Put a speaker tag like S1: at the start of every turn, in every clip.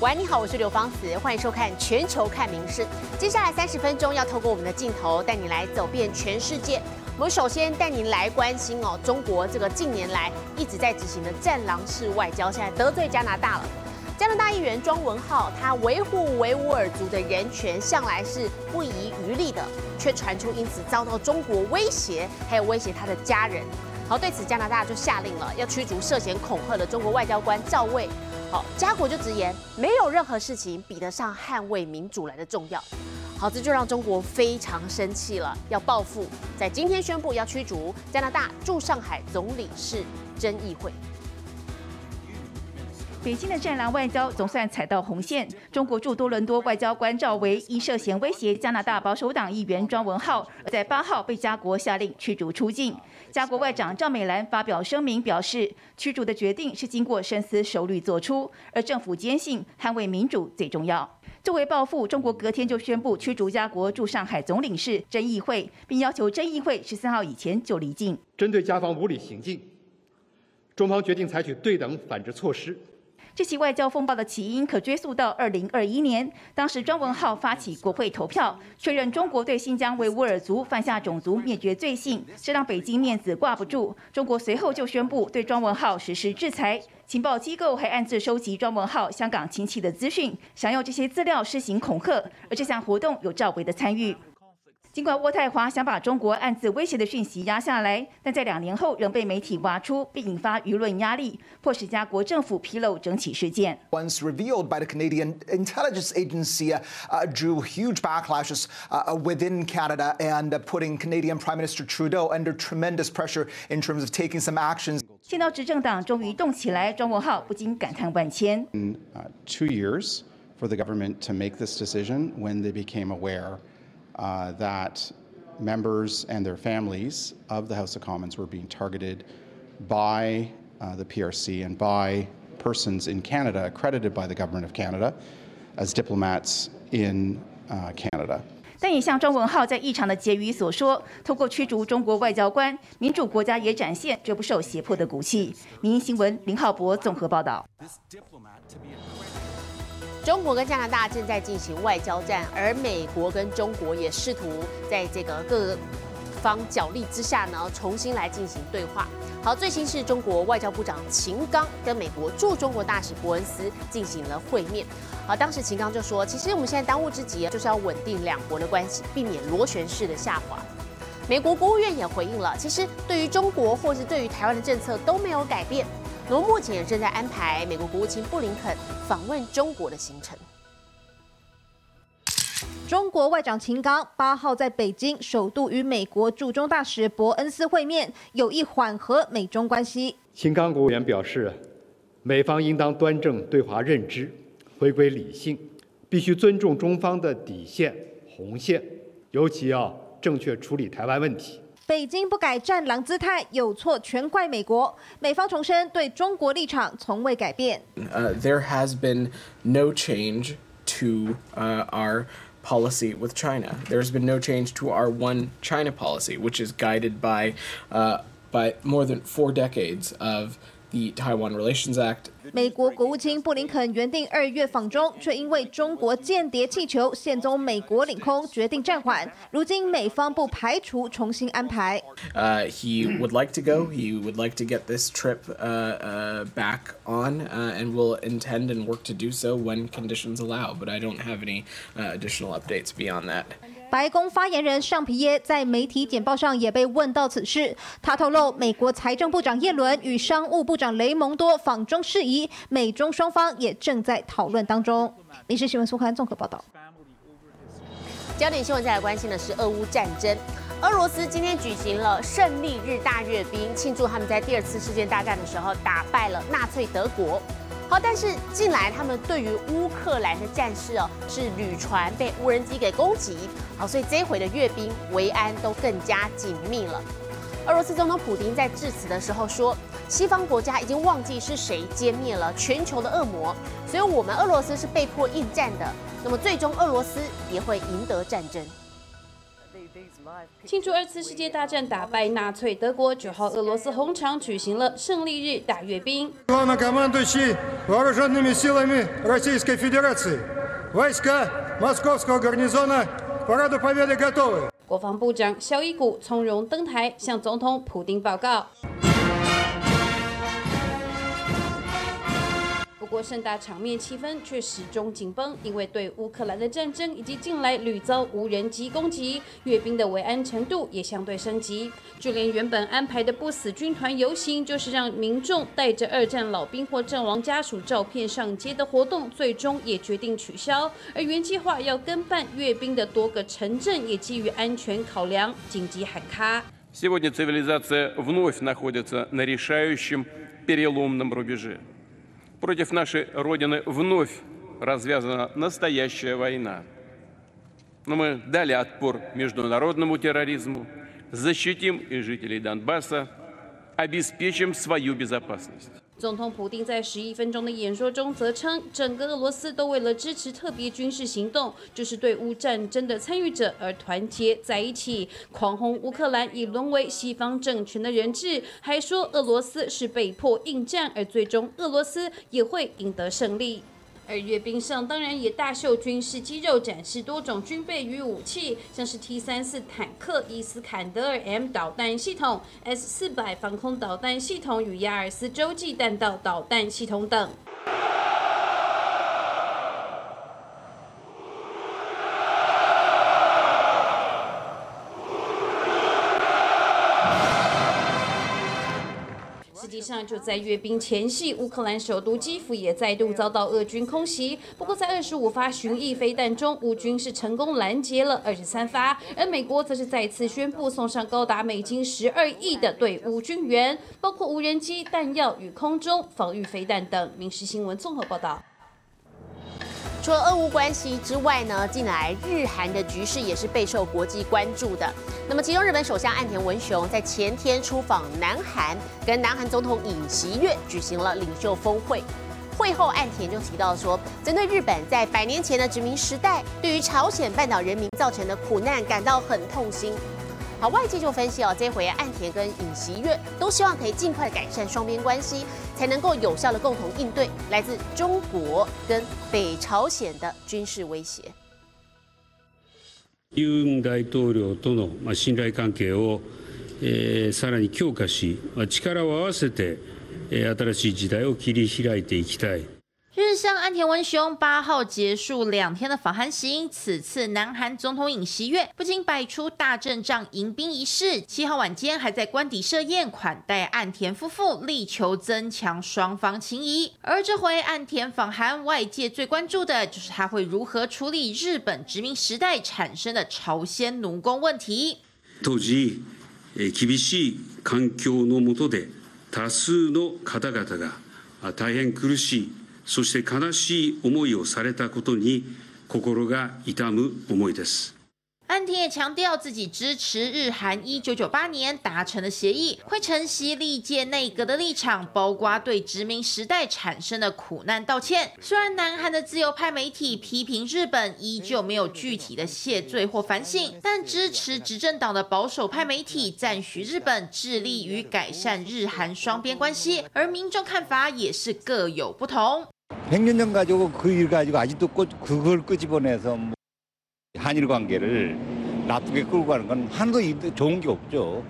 S1: 喂，你好，我是刘芳子，欢迎收看《全球看名事》。接下来三十分钟要透过我们的镜头带你来走遍全世界。我们首先带您来关心哦，中国这个近年来一直在执行的战狼式外交，现在得罪加拿大了。加拿大议员庄文浩，他维护维吾尔族的人权向来是不遗余力的，却传出因此遭到中国威胁，还有威胁他的家人。好，对此加拿大就下令了，要驱逐涉嫌恐吓的中国外交官赵卫。好，家国就直言，没有任何事情比得上捍卫民主来的重要。好，这就让中国非常生气了，要报复，在今天宣布要驱逐加拿大驻上海总领事曾议会。
S2: 北京的战狼外交总算踩到红线。中国驻多伦多外交官赵维因涉嫌威胁加拿大保守党议员庄文浩，在八号被加国下令驱逐出境。加国外长赵美兰发表声明表示，驱逐的决定是经过深思熟虑做出，而政府坚信捍卫民主最重要。作为报复，中国隔天就宣布驱逐加国驻上海总领事曾议会，并要求曾议会十四号以前就离境。
S3: 针对加方无理行径，中方决定采取对等反制措施。
S2: 这起外交风暴的起因可追溯到二零二一年，当时庄文浩发起国会投票，确认中国对新疆维吾尔族犯下种族灭绝罪行，这让北京面子挂不住。中国随后就宣布对庄文浩实施制裁，情报机构还暗自收集庄文浩香港亲戚的资讯，想用这些资料施行恐吓，而这项活动有赵薇的参与。尽管渥太华想把中国暗自威胁的讯息压下来，但在两年后仍被媒体挖出，并引发舆论压力，迫使加国政府披露整起事件。
S4: Once revealed by the Canadian intelligence agency, uh, drew huge backlashes uh, within Canada and putting Canadian Prime Minister Trudeau under tremendous pressure in terms of taking some actions.
S2: 见到执政党终于动起来，庄文浩不禁感叹万千。
S5: In two years for the government to make this decision when they became aware. Uh, that members and their families of the House of Commons were being targeted by uh, the PRC and by persons in Canada accredited by the Government of Canada as diplomats in uh, Canada.
S2: 但也像庄文浩在议场的结语所说，透过驱逐中国外交官，民主国家也展现绝不受胁迫的骨气。民营新闻林浩博综合报道。
S1: 中国跟加拿大正在进行外交战，而美国跟中国也试图在这个各方角力之下呢，重新来进行对话。好，最新是中国外交部长秦刚跟美国驻中国大使伯恩斯进行了会面。好，当时秦刚就说，其实我们现在当务之急就是要稳定两国的关系，避免螺旋式的下滑。美国国务院也回应了，其实对于中国或是对于台湾的政策都没有改变。罗目前也正在安排美国国务卿布林肯访问中国的行程。
S6: 中国外长秦刚八号在北京首度与美国驻中大使伯恩斯会面，有意缓和美中关系。
S3: 秦刚国务员表示，美方应当端正对华认知，回归理性，必须尊重中方的底线红线，尤其要正确处理台湾问题。
S6: 北京不改战狼姿态，有错全怪美国。美方重申对中国立场从未改变。
S7: Uh, there has been no change to uh, our policy with China. There's been no change to our one China policy, which is guided by uh, by more than four decades of the Taiwan Relations Act
S6: 美国国务卿布林肯原定二月访中，却因为中国间谍气球现踪美国领空，决定暂缓。如今美方不排除重新安排。
S7: Uh, he would like to go. He would like to get this trip uh, uh, back on, uh, and will intend and work to do so when conditions allow. But I don't have any uh, additional updates beyond that.
S6: 白宫发言人尚皮耶在媒体简报上也被问到此事，他透露，美国财政部长耶伦与商务部长雷蒙多访中事宜，美中双方也正在讨论当中。民事新闻苏刊综合报道。
S1: 焦点新闻再来关心的是俄乌战争，俄罗斯今天举行了胜利日大阅兵，庆祝他们在第二次世界大战的时候打败了纳粹德国。好，但是近来他们对于乌克兰的战事哦，是旅船被无人机给攻击，好，所以这回的阅兵维安都更加紧密了。俄罗斯总统普京在致辞的时候说，西方国家已经忘记是谁歼灭了全球的恶魔，所以我们俄罗斯是被迫应战的。那么最终俄罗斯也会赢得战争。
S8: 庆祝二次世界大战打败纳粹德国，九号俄罗斯红场举行了胜利日大阅兵。
S9: Главнокомандующий вооруженными силами Российской Федерации. Войска Московского гарнизона к параду Победы готовы.
S8: 国防部长肖伊古从容登台，向总统普京报告。 过，盛大场面气氛却始终紧绷，因为对乌克兰的战争以及近来屡遭无人机攻击，阅兵的维安程度也相对升级。就连原本安排的不死军团游行，就是让民众带着二战老兵或阵亡家属照片上街的活动，最终也决定取消。而原计划要跟办阅兵的多个城镇，也基于安全考量，紧急喊卡。
S10: Сегодня цивилизация вновь находится на решающем переломном рубеже. Против нашей Родины вновь развязана настоящая война. Но мы дали отпор международному терроризму, защитим и жителей Донбасса, обеспечим свою безопасность.
S8: 总统普京在十一分钟的演说中则称，整个俄罗斯都为了支持特别军事行动，就是对乌战争的参与者而团结在一起，狂轰乌克兰已沦为西方政权的人质，还说俄罗斯是被迫应战，而最终俄罗斯也会赢得胜利。而阅兵上当然也大秀军事肌肉，展示多种军备与武器，像是 T 三四坦克、伊斯坎德尔 M 导弹系统、S 四百防空导弹系统与亚尔斯洲际弹道导弹系统等。就在阅兵前夕，乌克兰首都基辅也再度遭到俄军空袭。不过，在二十五发巡弋飞弹中，乌军是成功拦截了二十三发，而美国则是再次宣布送上高达美金十二亿的对乌军援，包括无人机、弹药与空中防御飞弹等。民事新闻综合报道。
S1: 除了俄乌关系之外呢，近来日韩的局势也是备受国际关注的。那么，其中日本首相岸田文雄在前天出访南韩，跟南韩总统尹锡悦举行了领袖峰会。会后，岸田就提到说，针对日本在百年前的殖民时代，对于朝鲜半岛人民造成的苦难感到很痛心。好，外界就分析哦，这回岸田跟尹锡悦都希望可以尽快改善双边关系，才能够有效的共同应对来自中国跟北朝鲜的军事威胁。
S11: 尹大統領との信頼関係をさらに強化し、力を合わせて新しい時代を切り開いていきたい。
S12: 日向岸田文雄八号结束两天的访韩行，此次南韩总统尹锡悦不仅摆出大阵仗迎宾仪式，七号晚间还在官邸设宴款待岸田夫妇，力求增强双方情谊。而这回岸田访韩，外界最关注的就是他会如何处理日本殖民时代产生的朝鲜奴工问题。
S11: 当時、厳しい環境の下で多数の方々が大変苦しい。 そして悲しい思いをされたことに心が痛む思いです。
S12: 岸田也强调自己支持日韩一九九八年达成的协议，会承袭历届内阁的立场，包括对殖民时代产生的苦难道歉。虽然南韩的自由派媒体批评日本依旧没有具体的谢罪或反省，但支持执政党的保守派媒体赞许日本致力于改善日韩双边关系，而民众看法也是各有不同。
S4: 100년 전 가지고 그 일 가지고 아직도 끄, 그걸 끄집어내서 뭐 한일 관계를 나쁘게 끌고 가는 건 하나도 좋은 게 없죠.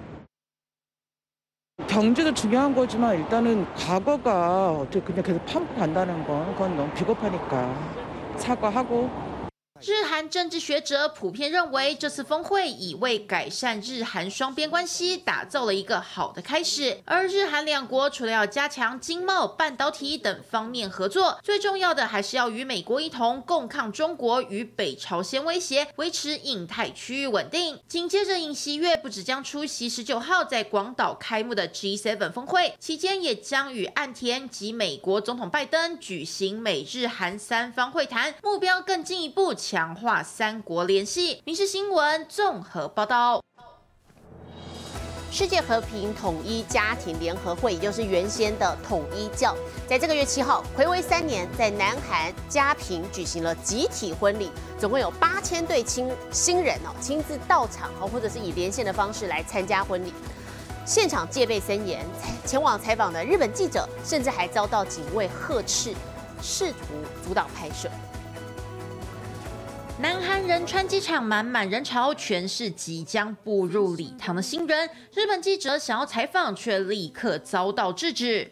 S13: 경제도 중요한 거지만 일단은 과거가 어떻게 그냥 계속 파먹고 간다는 건 그건 너무 비겁하니까 사과하고
S12: 日韩政治学者普遍认为，这次峰会已为改善日韩双边关系打造了一个好的开始。而日韩两国除了要加强经贸、半导体等方面合作，最重要的还是要与美国一同共抗中国与北朝鲜威胁，维持印太区域稳定。紧接着，尹锡悦不只将出席十九号在广岛开幕的 G7 峰会，期间也将与岸田及美国总统拜登举行美日韩三方会谈，目标更进一步。强化三国联系。民事新闻综合报道。
S1: 世界和平统一家庭联合会，也就是原先的统一教，在这个月七号，暌违三年，在南韩嘉平举行了集体婚礼，总共有八千对亲新人哦亲自到场哦，或者是以连线的方式来参加婚礼。现场戒备森严，前往采访的日本记者甚至还遭到警卫呵斥，试图阻挡拍摄。
S12: 南韩仁川机场满满人潮，全是即将步入礼堂的新人。日本记者想要采访，却立刻遭到制止。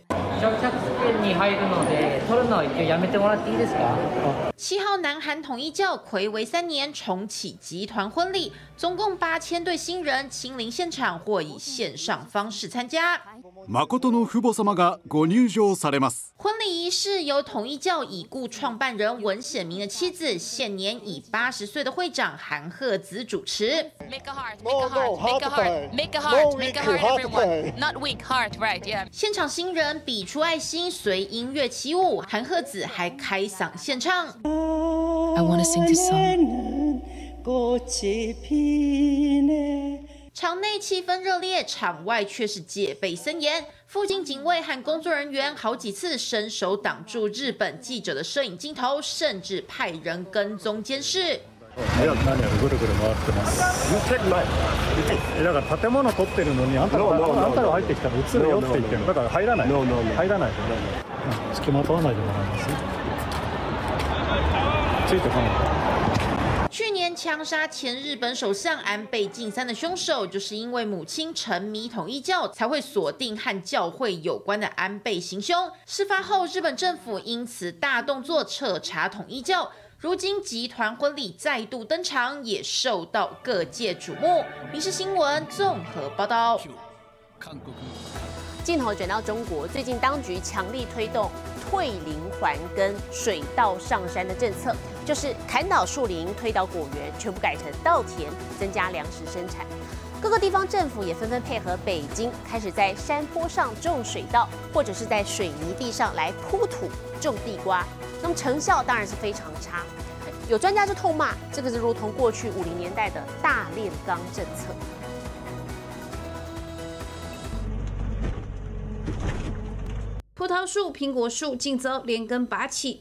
S12: 七号，南韩统一教魁违三年重启集团婚礼，总共八千对新人亲临现场或以线上方式参加。
S14: 誠の父母様がご入場されます。
S12: 婚礼仪式由统一教已故创办人文显明的妻子，现年已八十岁的会长韩鹤子主持。
S15: Make a heart, make a heart, make a heart, make a heart, make a heart, everyone. Not weak heart, right? Yeah.
S12: 现场新人比出爱心，随音乐起舞，韩鹤子还开嗓献唱。
S15: I want to sing this song.
S12: 场内气氛热烈，场外却是戒备森严。附近警卫和工作人员好几次伸手挡住日本记者的摄影镜头，甚至派人跟踪监視。
S16: だから建物取ってるのにあんたがあんたが入ってきたら映るよって言ってるだから入らない入らないで付きまとわないでもらいますついてこない
S12: 去年 枪杀前日本首相安倍晋三的凶手，就是因为母亲沉迷统一教，才会锁定和教会有关的安倍行凶。事发后，日本政府因此大动作彻查统一教。如今集团婚礼再度登场，也受到各界瞩目。民事新闻综合报道。
S1: 镜头转到中国，最近当局强力推动退林还耕、水稻上山的政策，就是砍倒树林、推倒果园，全部改成稻田，增加粮食生产。各个地方政府也纷纷配合北京，开始在山坡上种水稻，或者是在水泥地上来铺土种地瓜。那么成效当然是非常差。有专家就痛骂，这个是如同过去五零年代的大炼钢政策。
S8: 葡萄树、苹果树竟遭连根拔起，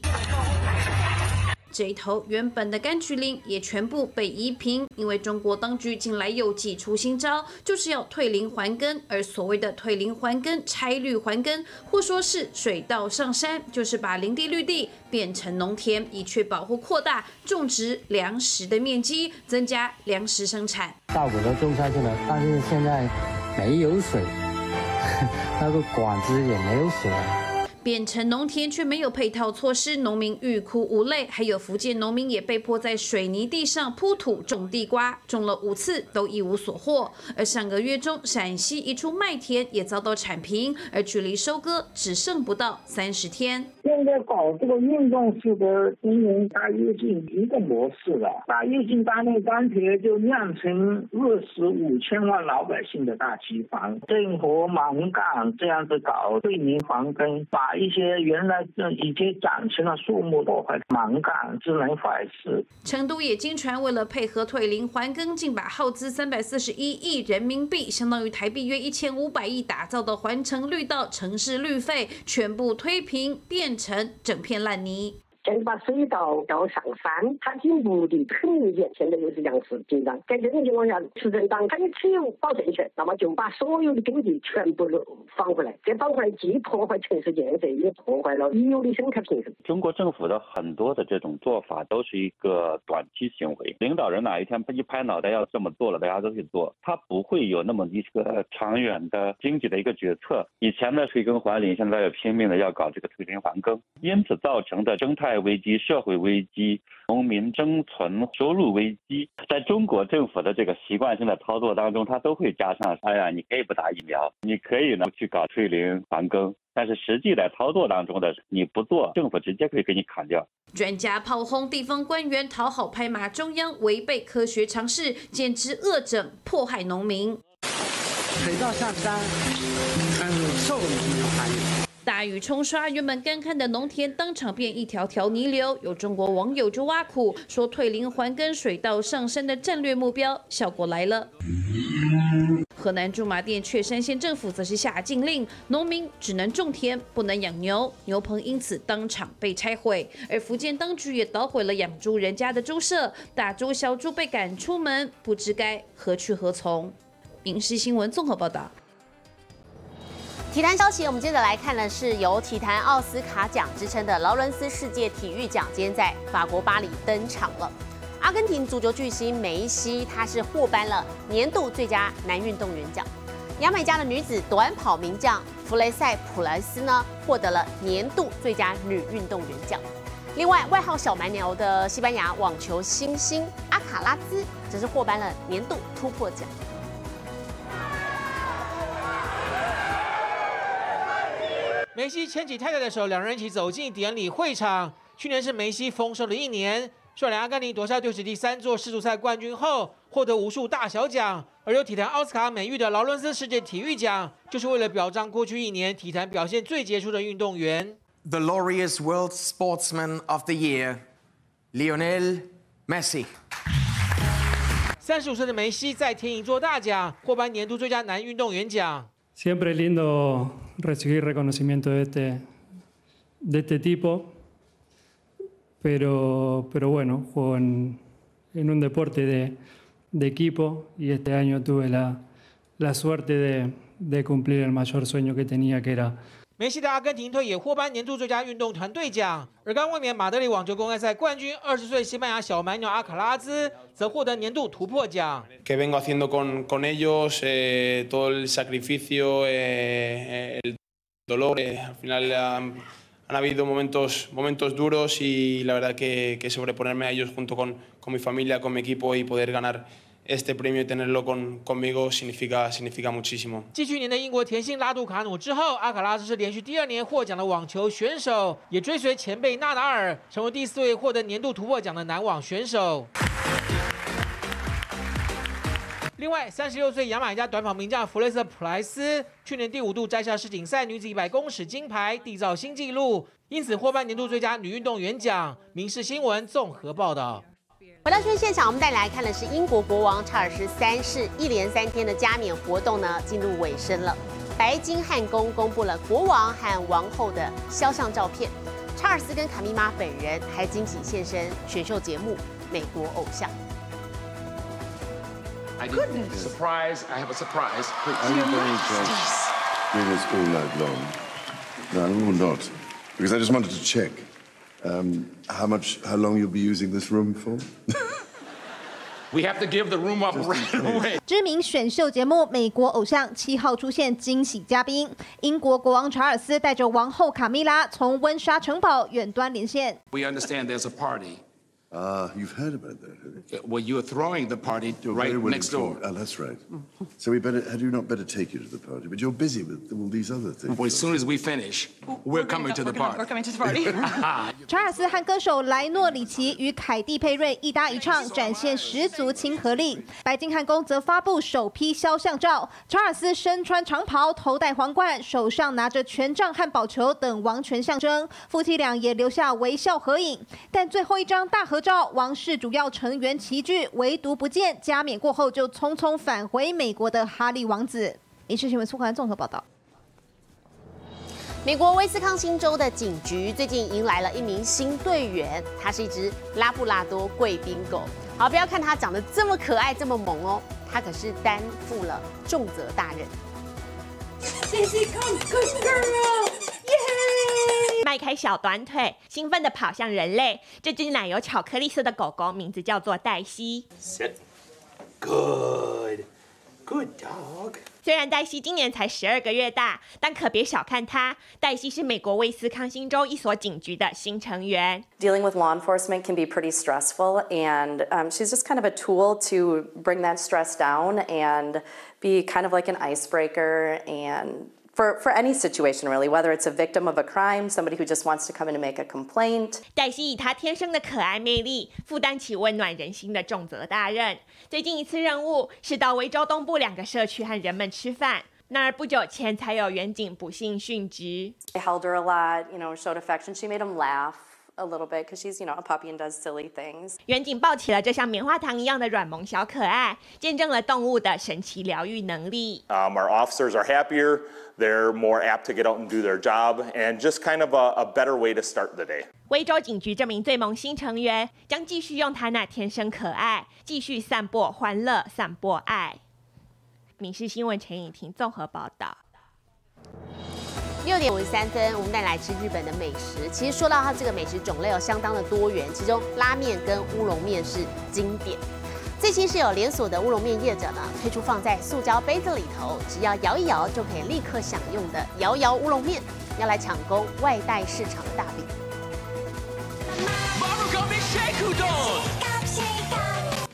S8: 这一头原本的柑橘林也全部被移平，因为中国当局近来又祭出新招，就是要退林还耕。而所谓的退林还耕、拆绿还耕，或说是水稻上山，就是把林地绿地变成农田，以确保或扩大种植粮食的面积，增加粮食生产。
S17: 稻谷都种下去了，但是现在没有水。那个管子也没有锁。
S8: 变成农田却没有配套措施，农民欲哭无泪。还有福建农民也被迫在水泥地上铺土种地瓜，种了五次都一无所获。而上个月中，陕西一处麦田也遭到铲平，而距离收割只剩不到三十天。
S18: 现在搞这个运动式的经营大跃进一个模式了，大跃进大炼钢铁就酿成饿死五千万老百姓的大饥荒，正和盲干这样子搞对民防根，把。一些原来已经长成了树木都会盲干，只能坏事。
S8: 成都也经传，为了配合退林还耕，竟把耗资三百四十一亿人民币，相当于台币约一千五百亿打造的环城绿道城市绿肺全部推平，变成整片烂泥。
S19: 现在把水稻要上山，它已经目的很明显，现在又是粮食紧张，在这种情况下，执政党它也持有保证权，那么就把所有的耕地全部都放回来，这放回来既破坏城市建设，也破坏了已有的生态平衡。
S20: 中国政府的很多的这种做法都是一个短期行为，领导人哪一天一拍脑袋要这么做了，大家都去做，他不会有那么一个长远的经济的一个决策。以前的退耕还林，现在又拼命的要搞这个退林还耕，因此造成的生态。危机、社会危机、农民生存、收入危机，在中国政府的这个习惯性的操作当中，它都会加上：哎呀，你可以不打疫苗，你可以呢去搞退林还耕，但是实际在操作当中的，你不做，政府直接可以给你砍掉。
S8: 专家炮轰地方官员讨好拍马中央，违背科学常识，简直恶整迫害农民。
S17: 水稻下山，嗯，受农民欢迎。
S8: 大雨冲刷原本干旱的农田，当场变一条条泥流。有中国网友就挖苦说：“退林还耕、水稻上山的战略目标，效果来了。”河南驻马店雀山县政府则是下禁令，农民只能种田，不能养牛，牛棚因此当场被拆毁。而福建当局也捣毁了养猪人家的猪舍，大猪小猪被赶出门，不知该何去何从。影视新闻综合报道。
S1: 体坛消息，我们接着来看的是由体坛奥斯卡奖之称的劳伦斯世界体育奖，今天在法国巴黎登场了。阿根廷足球巨星梅西，他是获颁了年度最佳男运动员奖。牙买加的女子短跑名将弗雷塞普莱斯呢，获得了年度最佳女运动员奖。另外，外号小蛮牛的西班牙网球新星阿卡拉兹，则是获颁了年度突破奖。
S21: 梅西牵起太太的手，两人一起走进典礼会场。去年是梅西丰收的一年，率领阿根廷夺下队史第三座世足赛冠军后，获得无数大小奖。而有体坛奥斯卡美誉的劳伦斯世界体育奖，就是为了表彰过去一年体坛表现最杰出的运动员。
S22: The laureate World Sportsman of the Year, Lionel Messi。
S21: 三十五岁的梅西再添一座大奖，获颁年度最佳男运动员奖。
S23: Siempre lindo recibir reconocimiento de este, de este tipo, pero, pero bueno, juego en, un deporte de, equipo y este año tuve la, la suerte de cumplir el mayor sueño que tenía, que era
S21: 梅西的阿根廷队也获颁年度最佳运动团队奖，而刚卫冕马德里网球公开赛冠军二十岁西班牙小蛮牛阿卡拉兹则获得年度突破奖。
S24: Que vengo haciendo con con ellos todo el sacrificio, el dolor, al final han han habido momentos momentos duros y la verdad que que sobreponerme a ellos junto con con mi familia, con mi equipo y poder ganar Este premio y tenerlo con, conmigo significa, significa muchísimo.
S21: 继去年的英国甜心拉杜卡努之后，阿卡拉斯是连续第二年获奖的网球选手，也追随前辈纳达尔，成为第四位获得年度突破奖的男网选手。另外，三十六岁牙买加短跑名将弗雷瑟普莱斯，去年第五度摘下世锦赛女子一百公尺金牌，缔造新纪录，因此获颁年度最佳女运动员奖。民事新闻综合报道。
S1: 回到现场，我们带你来看的是英国国王查尔斯三世一连三天的加冕活动呢，进入尾声了。白金汉宫公布了国王和王后的肖像照片，查尔斯跟卡米玛本人还惊喜现身选秀节目《美国偶像》。
S25: Goodness! Surprise! I have a surprise.
S26: Are you going to doing this all night long? No, no, not. Because I just wanted to check um, how much, how long you'll be using this room for.
S25: We have to give the room up right away.
S6: 知名选秀节目《美国偶像》七号出现惊喜嘉宾，英国国王查尔斯带着王后卡米拉从温莎城堡远端连线。
S25: We understand there's a party.
S26: Ah, you've heard about that, have you?
S25: Well, you are throwing the party
S26: You're
S25: right
S26: very well
S25: next door.
S26: informed. Oh, that's right. So we better, had you not better take you to the party? But you're busy with all these other things.
S25: Well, as soon as we finish, we're coming to the party.
S27: We're coming to the party.
S6: 查尔斯和歌手莱诺里奇与凯蒂佩瑞一搭一唱，展现十足亲和力。白金汉宫则发布首批肖像照，查尔斯身穿长袍，头戴皇冠，手上拿着权杖和宝球等王权象征。夫妻俩也留下微笑合影。但最后一张大合照，王室主要成员齐聚，唯独不见加冕过后就匆匆返回美国的哈利王子。影视新闻苏环综合报道。
S1: 美国威斯康星州的警局最近迎来了一名新队员，它是一只拉布拉多贵宾狗。好，不要看它长得这么可爱、这么萌哦，它可是担负了重责大任。
S28: Daisy, come, good girl! Yay! 迈开小短腿，兴奋地跑向人类。这只奶油巧克力色的狗狗名字叫做黛西。
S25: Sit. Good. Good dog.
S28: 虽然黛西今年才十二个月大，但可别小看它。黛西是美国威斯康星州一所警局的新成员。
S29: Dealing with law enforcement can be pretty stressful, and um, she's just kind of a tool to bring that stress down and be kind of like an icebreaker and for, for any situation really, whether it's a victim of a crime, somebody who just wants to come in and make a complaint.
S28: 黛西以她天生的可爱魅力，负担起温暖人心的重责大任。最近一次任务是到维州东部两个社区和人们吃饭。那儿不久前才有远警不幸殉职。
S29: I held her a lot, you know, showed affection. She made him laugh. A little bit because she's, you know, a puppy and does silly things.
S28: 远景抱起了这像棉花糖一样的软萌小可爱，见证了动物的神奇疗愈能力。
S30: Um, our officers are happier, they're more apt to get out and do their job, and just kind of a, a better way to start the day.
S28: 威州警局这名最萌新成员将继续用他那天生可爱，继续散播欢乐，散播爱。《民事新闻》陈颖婷综合报道。
S1: 六点五十三分，我们带来吃日本的美食。其实说到它这个美食种类哦，相当的多元，其中拉面跟乌龙面是经典。最新是有连锁的乌龙面业者呢，推出放在塑胶杯子里头，只要摇一摇就可以立刻享用的摇摇乌龙面，要来抢攻外带市场的大饼。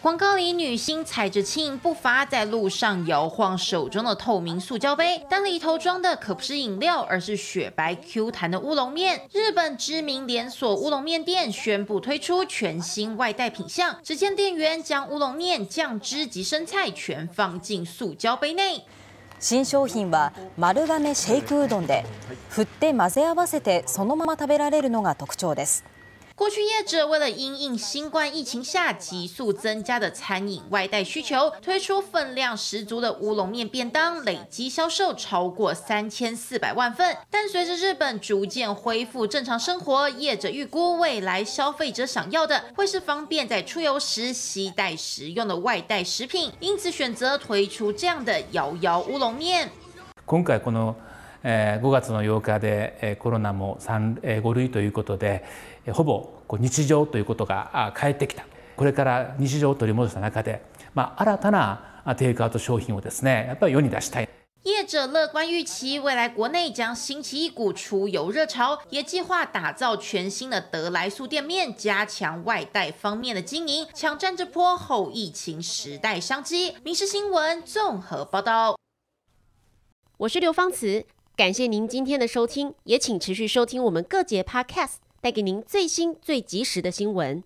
S12: 广告里女星踩着轻盈步伐在路上摇晃手中的透明塑胶杯，但里头装的可不是饮料，而是雪白 Q 弹的乌龙面。日本知名连锁乌龙面店宣布推出全新外带品项，只见店员将乌龙面、酱汁及生菜全放进塑胶杯内。
S31: 新商品は丸亀シェイクうどんで振って混ぜ合わせてそのまま食べられるのが特徴です。
S12: 过去业者为了因应新冠疫情下急速增加的餐饮外带需求，推出分量十足的乌龙面便当，累计销售超过三千四百万份。但随着日本逐渐恢复正常生活，业者预估未来消费者想要的会是方便在出游时携带食用的外带食品，因此选择推出这样的摇摇乌龙面。
S32: 今回この5月の8日でコロナも5類ということで。 ほぼこう日常ということが帰ってきたこれから日常を取り戻した中で、まあ、新たなテイクアウト商品をですねやっぱり世に出したい。
S12: 业者乐观预期，未来国内将兴起一股出游热潮，也计划打造全新的德来素店面，加强外带方面的经营，抢占这波后疫情时代商机。民事新闻综合报道。
S1: 我是刘芳慈，感谢您今天的收听，也请持续收听我们各节 Podcast。 带给您最新、最及时的新闻。